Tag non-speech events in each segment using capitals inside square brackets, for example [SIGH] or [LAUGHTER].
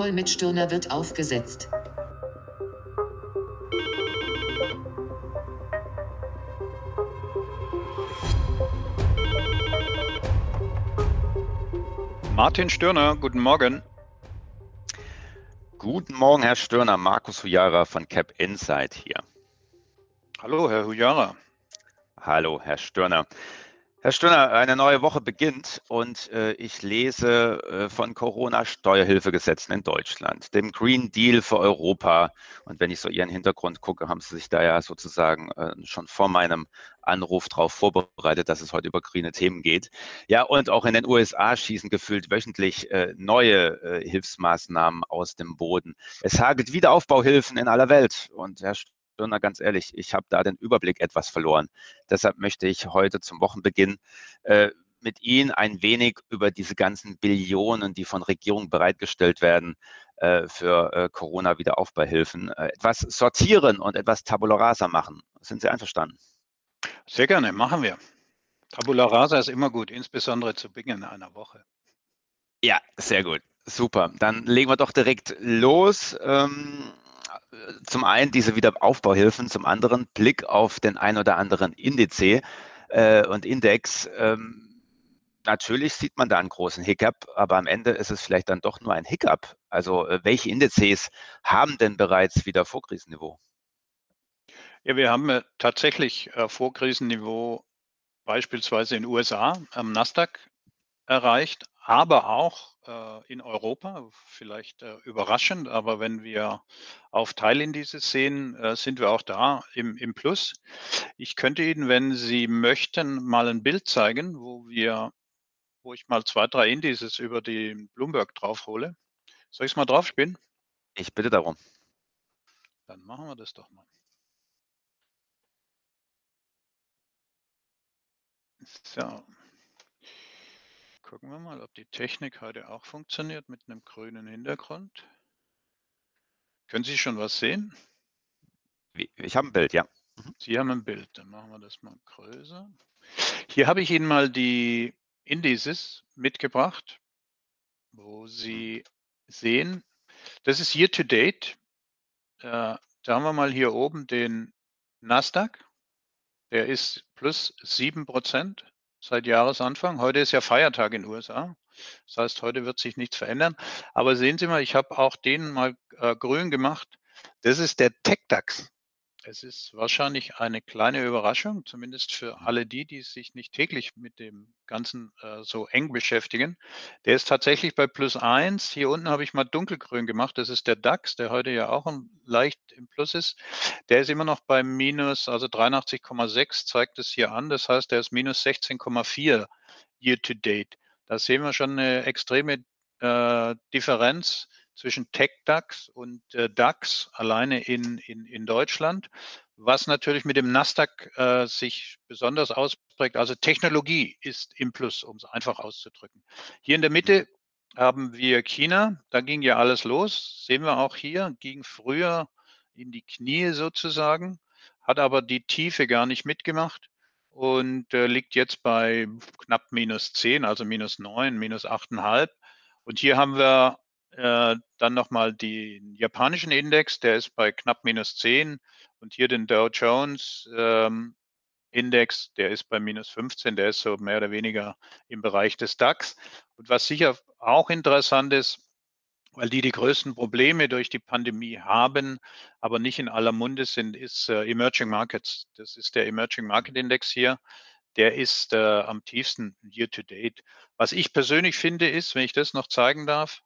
Call mit Stirner wird aufgesetzt. Martin Stirner, guten Morgen. Guten Morgen, Herr Stirner. Markus Hujara von Cap Insight hier. Hallo, Herr Hujara. Hallo, Herr Stirner. Herr Stirner, eine neue Woche beginnt und äh, ich lese äh, von Corona-Steuerhilfegesetzen in Deutschland, dem Green Deal für Europa. Und wenn ich so Ihren Hintergrund gucke, haben Sie sich da ja sozusagen äh, schon vor meinem Anruf darauf vorbereitet, dass es heute über grüne Themen geht. Ja, und auch in den USA schießen gefühlt wöchentlich äh, neue äh, Hilfsmaßnahmen aus dem Boden. Es hagelt Wiederaufbauhilfen in aller Welt. Und Herr Stirner, ganz ehrlich, ich habe da den Überblick etwas verloren. Deshalb möchte ich heute zum Wochenbeginn äh, mit Ihnen ein wenig über diese ganzen Billionen, die von Regierungen bereitgestellt werden, äh, für äh, Corona-Wiederaufbauhilfen, äh, etwas sortieren und etwas tabula rasa machen. Sind Sie einverstanden? Sehr gerne, machen wir. Tabula rasa ist immer gut, insbesondere zu Beginn einer Woche. Ja, sehr gut. Super. Dann legen wir doch direkt los. Ähm, zum einen diese Wiederaufbauhilfen, zum anderen Blick auf den ein oder anderen Indiz äh, und Index. Ähm, natürlich sieht man da einen großen Hiccup, aber am Ende ist es vielleicht dann doch nur ein Hiccup. Also äh, welche Indizes haben denn bereits wieder Vorkrisenniveau? Ja, wir haben äh, tatsächlich äh, Vorkrisenniveau beispielsweise in den USA am Nasdaq erreicht, aber auch äh, in Europa, vielleicht äh, überraschend, aber wenn wir auf Teilindizes sehen, äh, sind wir auch da im, im Plus. Ich könnte Ihnen, wenn Sie möchten, mal ein Bild zeigen, wo wir, wo ich mal zwei, drei Indizes über die Bloomberg draufhole. Soll ich es mal draufspielen? Ich bitte darum. Dann machen wir das doch mal. So, Gucken wir mal, ob die Technik heute auch funktioniert mit einem grünen Hintergrund. Können Sie schon was sehen? Ich habe ein Bild, ja. Mhm. Sie haben ein Bild, dann machen wir das mal größer. Hier habe ich Ihnen mal die Indizes mitgebracht, wo Sie sehen, das ist Year to Date. Äh, da haben wir mal hier oben den Nasdaq. Der ist plus 7 Prozent seit Jahresanfang. Heute ist ja Feiertag in den USA. Das heißt, heute wird sich nichts verändern. Aber sehen Sie mal, ich habe auch den mal äh, grün gemacht. Das ist der TechDAX. Es ist wahrscheinlich eine kleine Überraschung, zumindest für alle die, die sich nicht täglich mit dem Ganzen äh, so eng beschäftigen. Der ist tatsächlich bei plus eins. Hier unten habe ich mal dunkelgrün gemacht. Das ist der DAX, der heute ja auch leicht im Plus ist. Der ist immer noch bei minus, also 83,6 zeigt es hier an. Das heißt, der ist minus 16,4 year to date. Da sehen wir schon eine extreme äh, Differenz zwischen Tech-DAX und äh, DAX alleine in, in, in Deutschland, was natürlich mit dem Nasdaq äh, sich besonders ausprägt. Also Technologie ist im Plus, um es einfach auszudrücken. Hier in der Mitte haben wir China, da ging ja alles los, sehen wir auch hier, ging früher in die Knie sozusagen, hat aber die Tiefe gar nicht mitgemacht und äh, liegt jetzt bei knapp minus 10, also minus 9, minus 8,5. Und hier haben wir äh, dann nochmal den japanischen Index, der ist bei knapp minus 10 und hier den Dow Jones ähm, Index, der ist bei minus 15, der ist so mehr oder weniger im Bereich des DAX. Und was sicher auch interessant ist, weil die die größten Probleme durch die Pandemie haben, aber nicht in aller Munde sind, ist äh, Emerging Markets. Das ist der Emerging Market Index hier. Der ist äh, am tiefsten year to date. Was ich persönlich finde, ist, wenn ich das noch zeigen darf,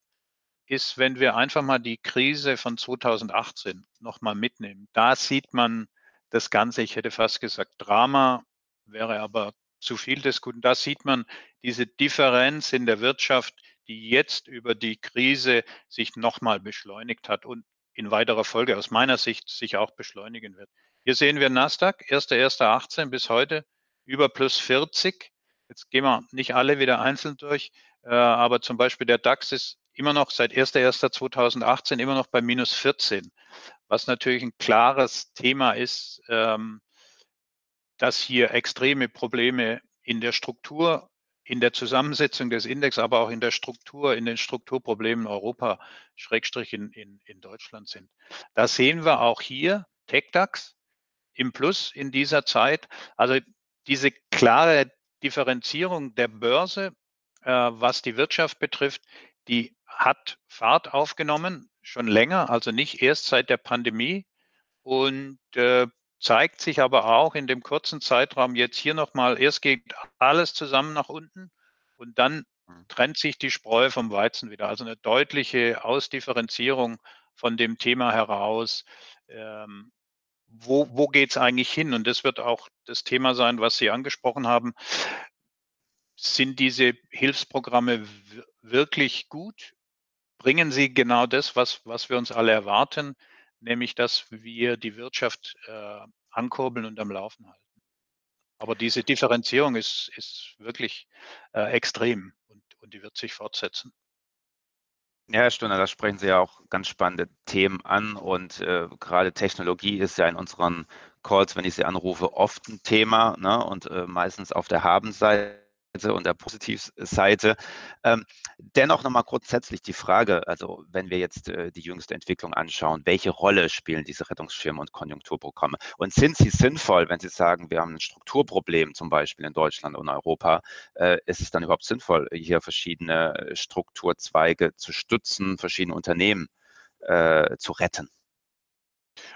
ist, wenn wir einfach mal die Krise von 2018 nochmal mitnehmen. Da sieht man das Ganze, ich hätte fast gesagt Drama, wäre aber zu viel des Guten. Da sieht man diese Differenz in der Wirtschaft, die jetzt über die Krise sich nochmal beschleunigt hat und in weiterer Folge aus meiner Sicht sich auch beschleunigen wird. Hier sehen wir Nasdaq, 1.1.18 bis heute über plus 40. Jetzt gehen wir nicht alle wieder einzeln durch, äh, aber zum Beispiel der DAX ist immer noch seit 1.1.2018 immer noch bei minus 14, was natürlich ein klares Thema ist, ähm, dass hier extreme Probleme in der Struktur in der Zusammensetzung des Index, aber auch in der Struktur, in den Strukturproblemen Europa, Schrägstrich in, in, in Deutschland sind. Da sehen wir auch hier TechDAX im Plus in dieser Zeit. Also diese klare Differenzierung der Börse, äh, was die Wirtschaft betrifft, die hat Fahrt aufgenommen, schon länger, also nicht erst seit der Pandemie und äh, zeigt sich aber auch in dem kurzen Zeitraum jetzt hier nochmal, erst geht alles zusammen nach unten und dann hm. trennt sich die Spreu vom Weizen wieder. Also eine deutliche Ausdifferenzierung von dem Thema heraus. Ähm, wo, wo geht es eigentlich hin? Und das wird auch das Thema sein, was Sie angesprochen haben. Sind diese Hilfsprogramme wirklich gut? Bringen sie genau das, was, was wir uns alle erwarten? nämlich dass wir die Wirtschaft äh, ankurbeln und am Laufen halten. Aber diese Differenzierung ist, ist wirklich äh, extrem und, und die wird sich fortsetzen. Ja, Herr Stunner, da sprechen Sie ja auch ganz spannende Themen an und äh, gerade Technologie ist ja in unseren Calls, wenn ich Sie anrufe, oft ein Thema ne? und äh, meistens auf der Habenseite und der Positivseite. Ähm, dennoch nochmal grundsätzlich die Frage, also wenn wir jetzt äh, die jüngste Entwicklung anschauen, welche Rolle spielen diese Rettungsschirme und Konjunkturprogramme? Und sind sie sinnvoll, wenn Sie sagen, wir haben ein Strukturproblem zum Beispiel in Deutschland und Europa? Äh, ist es dann überhaupt sinnvoll, hier verschiedene äh, Strukturzweige zu stützen, verschiedene Unternehmen äh, zu retten?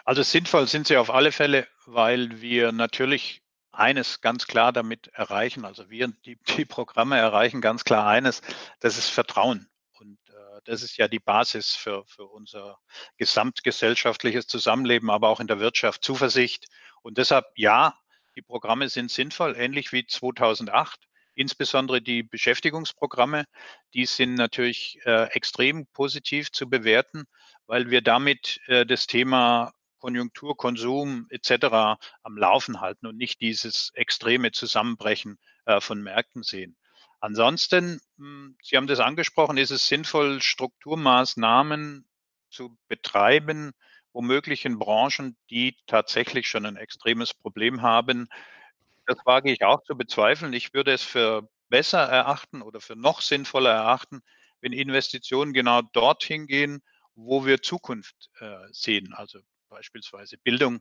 Also sinnvoll sind sie auf alle Fälle, weil wir natürlich eines ganz klar damit erreichen, also wir, die, [LAUGHS] die Programme erreichen ganz klar eines, das ist Vertrauen. Und äh, das ist ja die Basis für, für unser gesamtgesellschaftliches Zusammenleben, aber auch in der Wirtschaft, Zuversicht. Und deshalb, ja, die Programme sind sinnvoll, ähnlich wie 2008. Insbesondere die Beschäftigungsprogramme, die sind natürlich äh, extrem positiv zu bewerten, weil wir damit äh, das Thema Konjunktur, Konsum etc. am Laufen halten und nicht dieses extreme Zusammenbrechen äh, von Märkten sehen. Ansonsten, hm, Sie haben das angesprochen, ist es sinnvoll, Strukturmaßnahmen zu betreiben, womöglich in Branchen, die tatsächlich schon ein extremes Problem haben. Das wage ich auch zu bezweifeln. Ich würde es für besser erachten oder für noch sinnvoller erachten, wenn Investitionen genau dorthin gehen, wo wir Zukunft äh, sehen. Also beispielsweise Bildung,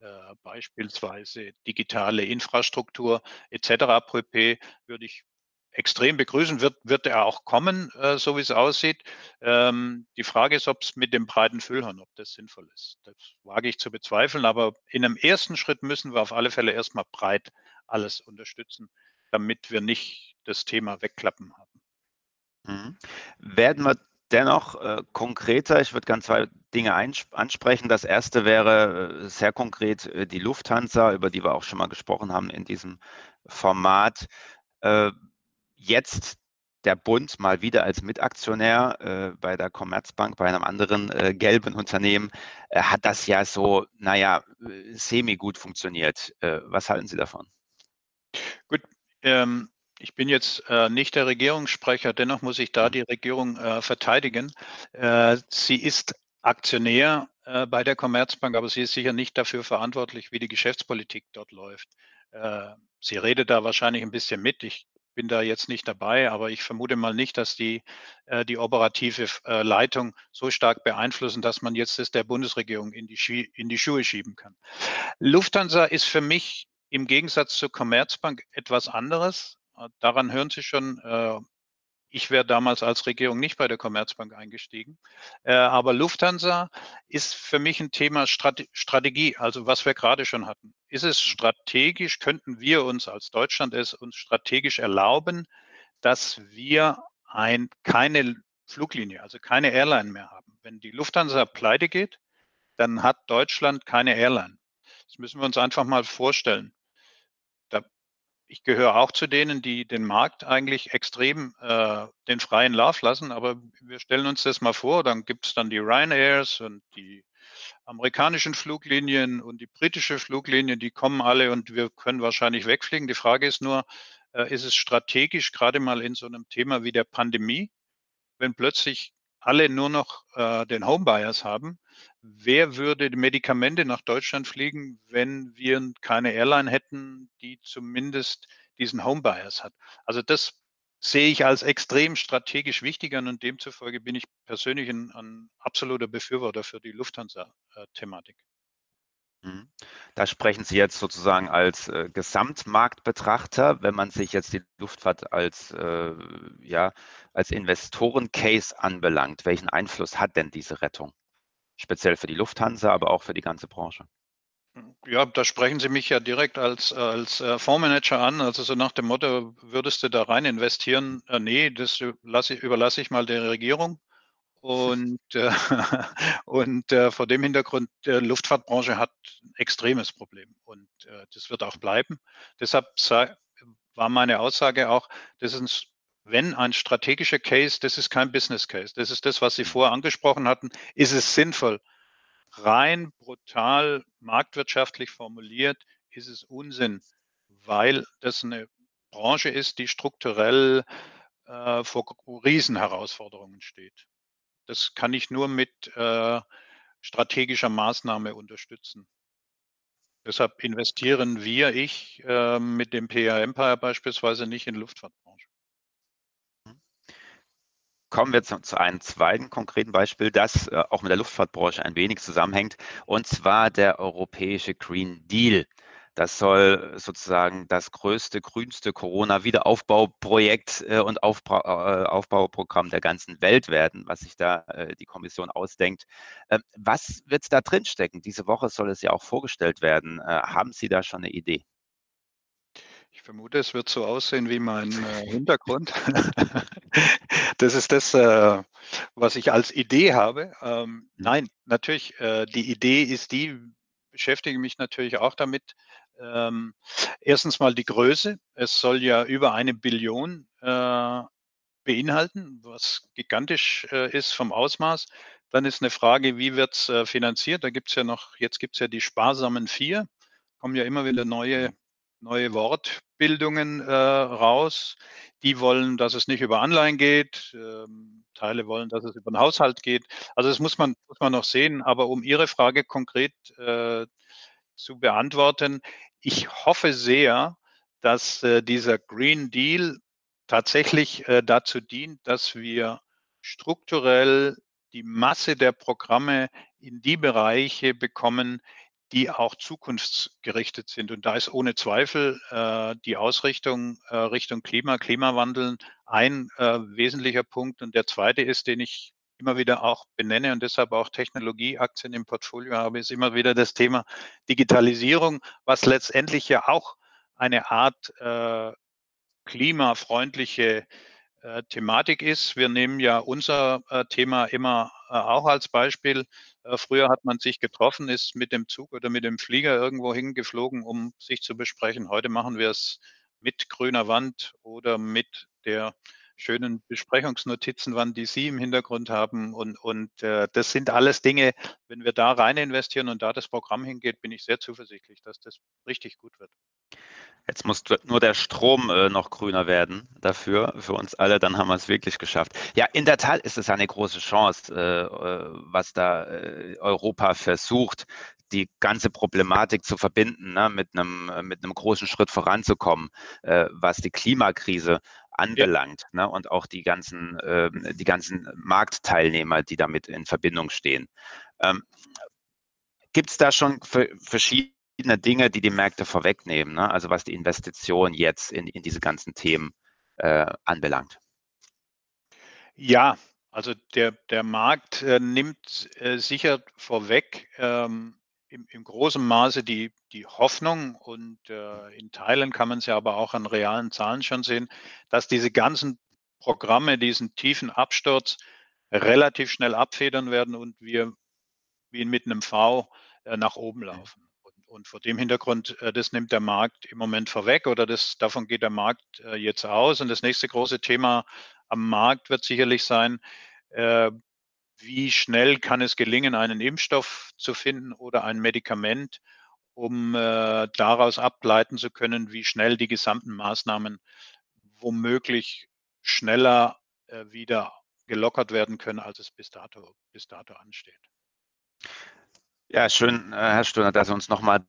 äh, beispielsweise digitale Infrastruktur etc. pp. würde ich extrem begrüßen. Wird, wird er auch kommen, äh, so wie es aussieht. Ähm, die Frage ist, ob es mit dem breiten Füllhorn, ob das sinnvoll ist. Das wage ich zu bezweifeln, aber in einem ersten Schritt müssen wir auf alle Fälle erstmal breit alles unterstützen, damit wir nicht das Thema wegklappen haben. Mhm. Werden wir dennoch äh, konkreter. Ich würde ganz zwei Dinge ansprechen. Das erste wäre äh, sehr konkret äh, die Lufthansa, über die wir auch schon mal gesprochen haben in diesem Format. Äh, jetzt der Bund mal wieder als Mitaktionär äh, bei der Commerzbank, bei einem anderen äh, gelben Unternehmen, hat das ja so, naja, semi-gut funktioniert. was halten Sie davon? Gut, ähm, ich bin jetzt äh, nicht der Regierungssprecher, dennoch muss ich da die Regierung äh, verteidigen. Äh, sie ist Aktionär äh, bei der Commerzbank, aber sie ist sicher nicht dafür verantwortlich, wie die Geschäftspolitik dort läuft. Äh, sie redet da wahrscheinlich ein bisschen mit. Ich bin da jetzt nicht dabei, aber ich vermute mal nicht, dass die, äh, die operative Leitung so stark beeinflussen, dass man jetzt das der Bundesregierung in die, in die Schuhe schieben kann. Lufthansa ist für mich im Gegensatz zur Commerzbank etwas anderes. Äh, daran hören Sie schon, äh, ich wäre damals als Regierung nicht bei der Commerzbank eingestiegen. Äh, aber Lufthansa ist für mich ein Thema Strategie, also was wir gerade schon hatten. Ist es strategisch, könnten wir uns als Deutschland es uns strategisch erlauben, dass wir ein, keine Fluglinie, also keine Airline mehr haben? Wenn die Lufthansa pleite geht, dann hat Deutschland keine Airline. Das müssen wir uns einfach mal vorstellen ich gehöre auch zu denen, die den Markt eigentlich extrem äh, den freien Lauf lassen. Aber wir stellen uns das mal vor, dann gibt es dann die Ryanairs und die amerikanischen Fluglinien und die britische Fluglinie, die kommen alle und wir können wahrscheinlich wegfliegen. Die Frage ist nur, äh, ist es strategisch, gerade mal in so einem Thema wie der Pandemie, wenn plötzlich alle nur noch äh, den Homebuyers haben, wer würde Medikamente nach Deutschland fliegen, wenn wir keine Airline hätten, die zumindest diesen Homebias hat. Also das sehe ich als extrem strategisch wichtig an und demzufolge bin ich persönlich ein, ein absoluter Befürworter für die Lufthansa-Thematik. Mhm. Da sprechen Sie jetzt sozusagen als äh, Gesamtmarktbetrachter, wenn man sich jetzt die Luftfahrt als, äh, ja, als Investorencase anbelangt. Welchen Einfluss hat denn diese Rettung? Speziell für die Lufthansa, aber auch für die ganze Branche. Ja, da sprechen Sie mich ja direkt als, als äh, Fondsmanager an. Also so nach dem Motto, würdest du da rein investieren? Äh, nee, das lasse, überlasse ich mal der Regierung. Und, äh, [LAUGHS] und äh, vor dem Hintergrund, der Luftfahrtbranche hat ein extremes Problem und äh, das wird auch bleiben. Deshalb war meine Aussage auch, das ist, wenn ein strategischer Case, das ist kein Business Case, das ist das, was Sie vorher angesprochen hatten, ist es sinnvoll. Rein brutal marktwirtschaftlich formuliert ist es Unsinn, weil das eine Branche ist, die strukturell äh, vor Riesenherausforderungen steht. Das kann ich nur mit äh, strategischer Maßnahme unterstützen. Deshalb investieren wir, ich, äh, mit dem PA Empire beispielsweise nicht in Luftfahrtbranche. Kommen wir zu, zu, einem zweiten konkreten Beispiel, das äh, auch mit der Luftfahrtbranche ein wenig zusammenhängt, und zwar der europäische Green Deal. Das soll sozusagen das größte, grünste Corona-Wiederaufbauprojekt äh, und äh, Aufbauprogramm der ganzen Welt werden, was sich da äh, die Kommission ausdenkt. Ähm, was wird da drinstecken? Diese Woche soll es ja auch vorgestellt werden. haben Sie da schon eine Idee? Ich vermute, es wird so aussehen wie mein Hintergrund. [LAUGHS] das ist das, was ich als Idee habe. Ähm, nein, natürlich, die Idee ist die, beschäftige mich natürlich auch damit, ähm, erstens mal die Größe. Es soll ja über eine Billion äh, beinhalten, was gigantisch äh, ist vom Ausmaß. Dann ist eine Frage, wie wird es äh, finanziert? Da gibt es ja noch, jetzt gibt es ja die sparsamen vier, kommen ja immer wieder neue, neue Wortbildungen äh, raus. Die wollen, dass es nicht über Anleihen geht. Ähm, Teile wollen, dass es über den Haushalt geht. Also das muss man, muss man noch sehen. Aber um Ihre Frage konkret äh, zu beantworten, ich hoffe sehr, dass äh, dieser Green Deal tatsächlich äh, dazu dient, dass wir strukturell die Masse der Programme in die Bereiche bekommen, die auch zukunftsgerichtet sind. Und da ist ohne Zweifel äh, die Ausrichtung äh, Richtung Klima, Klimawandel ein äh, wesentlicher Punkt. Und der zweite ist, den ich immer wieder auch benenne und deshalb auch Technologieaktien im Portfolio habe, ist immer wieder das Thema Digitalisierung, was letztendlich ja auch eine Art äh, klimafreundliche äh, Thematik ist. Wir nehmen ja unser äh, Thema immer äh, auch als Beispiel. Äh, früher hat man sich getroffen, ist mit dem Zug oder mit dem Flieger irgendwo hingeflogen, um sich zu besprechen. Heute machen wir es mit grüner Wand oder mit der schönen Besprechungsnotizenwand, die Sie im Hintergrund haben. Und, und äh, das sind alles Dinge, wenn wir da rein investieren und da das Programm hingeht, bin ich sehr zuversichtlich, dass das richtig gut wird. Jetzt muss nur der Strom äh, noch grüner werden dafür, für uns alle, dann haben wir es wirklich geschafft. Ja, in der Tat ist es eine große Chance, äh, äh was da äh, Europa versucht, die ganze Problematik zu verbinden, ne, mit, einem, mit einem großen Schritt voranzukommen, äh, was die Klimakrise anbelangt ja. ne, und auch die ganzen, äh, die ganzen Marktteilnehmer, die damit in Verbindung stehen. Ähm, Gibt es da schon verschiedene Dinge, die die Märkte vorwegnehmen, ne? also was die Investition jetzt in, in diese ganzen Themen äh, anbelangt? Ja, also der, der Markt äh, nimmt äh, sicher vorweg ähm, im, im großen Maße die, die Hoffnung und äh, in Teilen kann man es ja aber auch an realen Zahlen schon sehen, dass diese ganzen Programme diesen tiefen Absturz relativ schnell abfedern werden und wir wie mit einem V äh, nach oben laufen. Und, vor dem Hintergrund, äh, das nimmt der Markt im Moment vorweg oder das, davon geht der Markt äh, jetzt aus. Und das nächste große Thema am Markt wird sicherlich sein, äh, wie schnell kann es gelingen, einen Impfstoff zu finden oder ein Medikament, um daraus ableiten zu können, wie schnell die gesamten Maßnahmen womöglich schneller wieder gelockert werden können, als es bis dato, bis dato ansteht. Ja, schön, äh, Herr Stöhner, dass Sie uns nochmal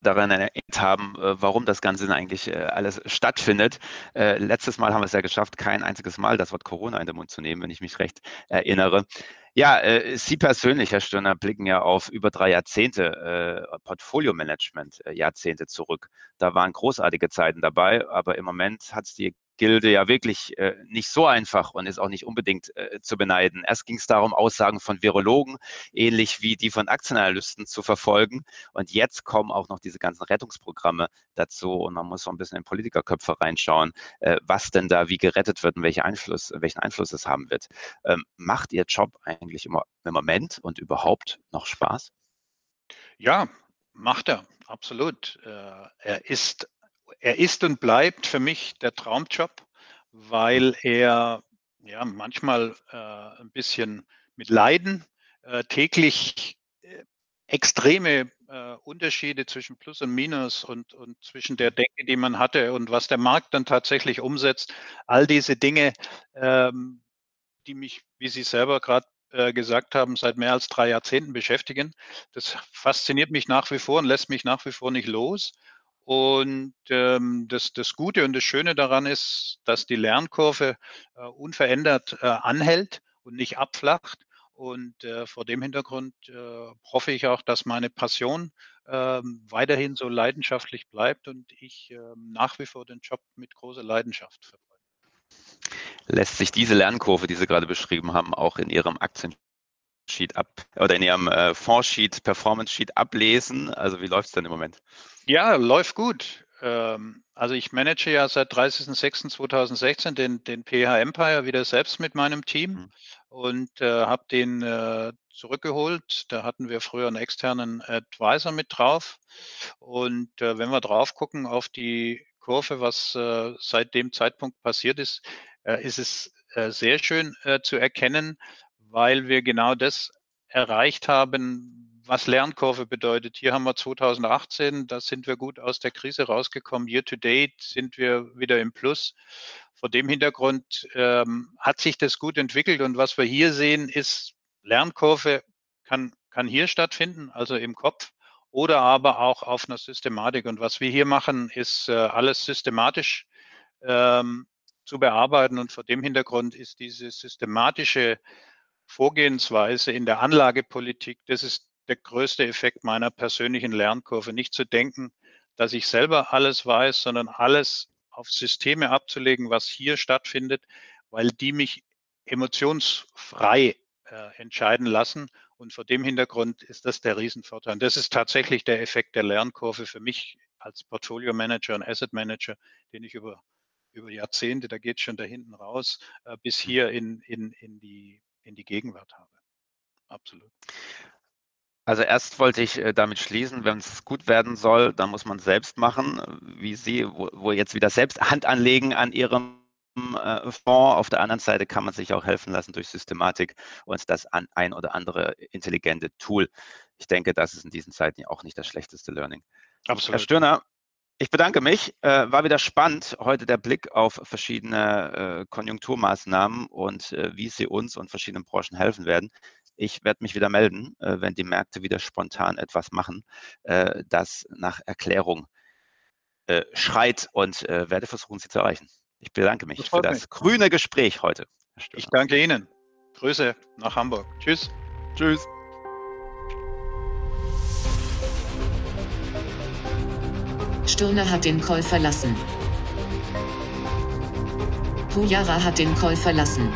daran erinnert haben, äh, warum das Ganze eigentlich äh, alles stattfindet. Letztes Mal haben wir es ja geschafft, kein einziges Mal das Wort Corona in den Mund zu nehmen, wenn ich mich recht erinnere. Ja, Sie persönlich, Herr Stirner, blicken ja auf über drei Jahrzehnte Portfolio-Management, Jahrzehnte zurück. Da waren großartige Zeiten dabei, aber im Moment hat es die Gilde ja wirklich äh, nicht so einfach und ist auch nicht unbedingt äh, zu beneiden. Erst ging es darum, Aussagen von Virologen, ähnlich wie die von Aktienanalysten, zu verfolgen. Und jetzt kommen auch noch diese ganzen Rettungsprogramme dazu und man muss so ein bisschen in Politikerköpfe reinschauen, äh, was denn da wie gerettet wird und welche Einfluss, welchen Einfluss es haben wird. Ähm, macht Ihr Job eigentlich immer im Moment und überhaupt noch Spaß? Ja, macht er, absolut. Äh, er ist er ist und bleibt für mich der Traumjob, weil er ja manchmal äh, ein bisschen mit Leiden äh, täglich äh, extreme äh, Unterschiede zwischen Plus und Minus und, und zwischen der Denke, die man hatte und was der Markt dann tatsächlich umsetzt. All diese Dinge, ähm, die mich, wie Sie selber gerade äh, gesagt haben, seit mehr als drei Jahrzehnten beschäftigen. Das fasziniert mich nach wie vor und lässt mich nach wie vor nicht los. Und ähm, das, das Gute und das Schöne daran ist, dass die Lernkurve äh, unverändert äh, anhält und nicht abflacht. Und äh, vor dem Hintergrund äh, hoffe ich auch, dass meine Passion äh, weiterhin so leidenschaftlich bleibt und ich äh, nach wie vor den Job mit großer Leidenschaft verfolge. Lässt sich diese Lernkurve, die Sie gerade beschrieben haben, auch in Ihrem Aktiensheet ab oder in Ihrem äh, Fondssheet, Performance Sheet ablesen? Also wie läuft es denn im Moment? Ja, läuft gut. Ähm, also ich manage ja seit 30.06.2016 den, den PH Empire wieder selbst mit meinem Team mhm. und äh, habe den äh, zurückgeholt. Da hatten wir früher einen externen Advisor mit drauf. Und äh, wenn wir drauf gucken auf die Kurve, was äh, seit dem Zeitpunkt passiert ist, äh, ist es äh, sehr schön zu erkennen, weil wir genau das erreicht haben, was Lernkurve bedeutet. Hier haben wir 2018, da sind wir gut aus der Krise rausgekommen. Year to date sind wir wieder im Plus. Vor dem Hintergrund ähm, hat sich das gut entwickelt und was wir hier sehen, ist Lernkurve kann, kann hier stattfinden, also im Kopf oder aber auch auf einer Systematik. Und was wir hier machen, ist äh, alles systematisch ähm, zu bearbeiten. Und vor dem Hintergrund ist diese systematische Vorgehensweise in der Anlagepolitik, das ist der größte Effekt meiner persönlichen Lernkurve. Nicht zu denken, dass ich selber alles weiß, sondern alles auf Systeme abzulegen, was hier stattfindet, weil die mich emotionsfrei äh, entscheiden lassen. Und vor dem Hintergrund ist das der Riesenvorteil. Und das ist tatsächlich der Effekt der Lernkurve für mich als Portfolio Manager und Asset Manager, den ich über, über Jahrzehnte, da geht es schon da hinten raus, äh, bis hier in, in, in, die, in die Gegenwart habe. Absolut. Also erst wollte ich äh, damit schließen, wenn es gut werden soll, dann muss man es selbst machen, wie Sie, wo, wo jetzt wieder selbst Hand anlegen an Ihrem äh, Fonds. Auf der anderen Seite kann man sich auch helfen lassen durch Systematik und das an ein oder andere intelligente Tool. Ich denke, das ist in diesen Zeiten auch nicht das schlechteste Learning. Absolut. Herr Stirner, ich bedanke mich. Äh, war wieder spannend, heute der Blick auf verschiedene äh, Konjunkturmaßnahmen und äh, wie sie uns und verschiedenen Branchen helfen werden. Ich werde mich wieder melden, äh, wenn die Märkte wieder spontan etwas machen, äh, das nach Erklärung äh, schreit und werde versuchen, sie zu erreichen. Ich bedanke mich für das mich. grüne Gespräch heute. Ich danke Ihnen. Grüße nach Hamburg. Tschüss. Tschüss. Sturner hat den Call verlassen. Pujara hat den Call verlassen.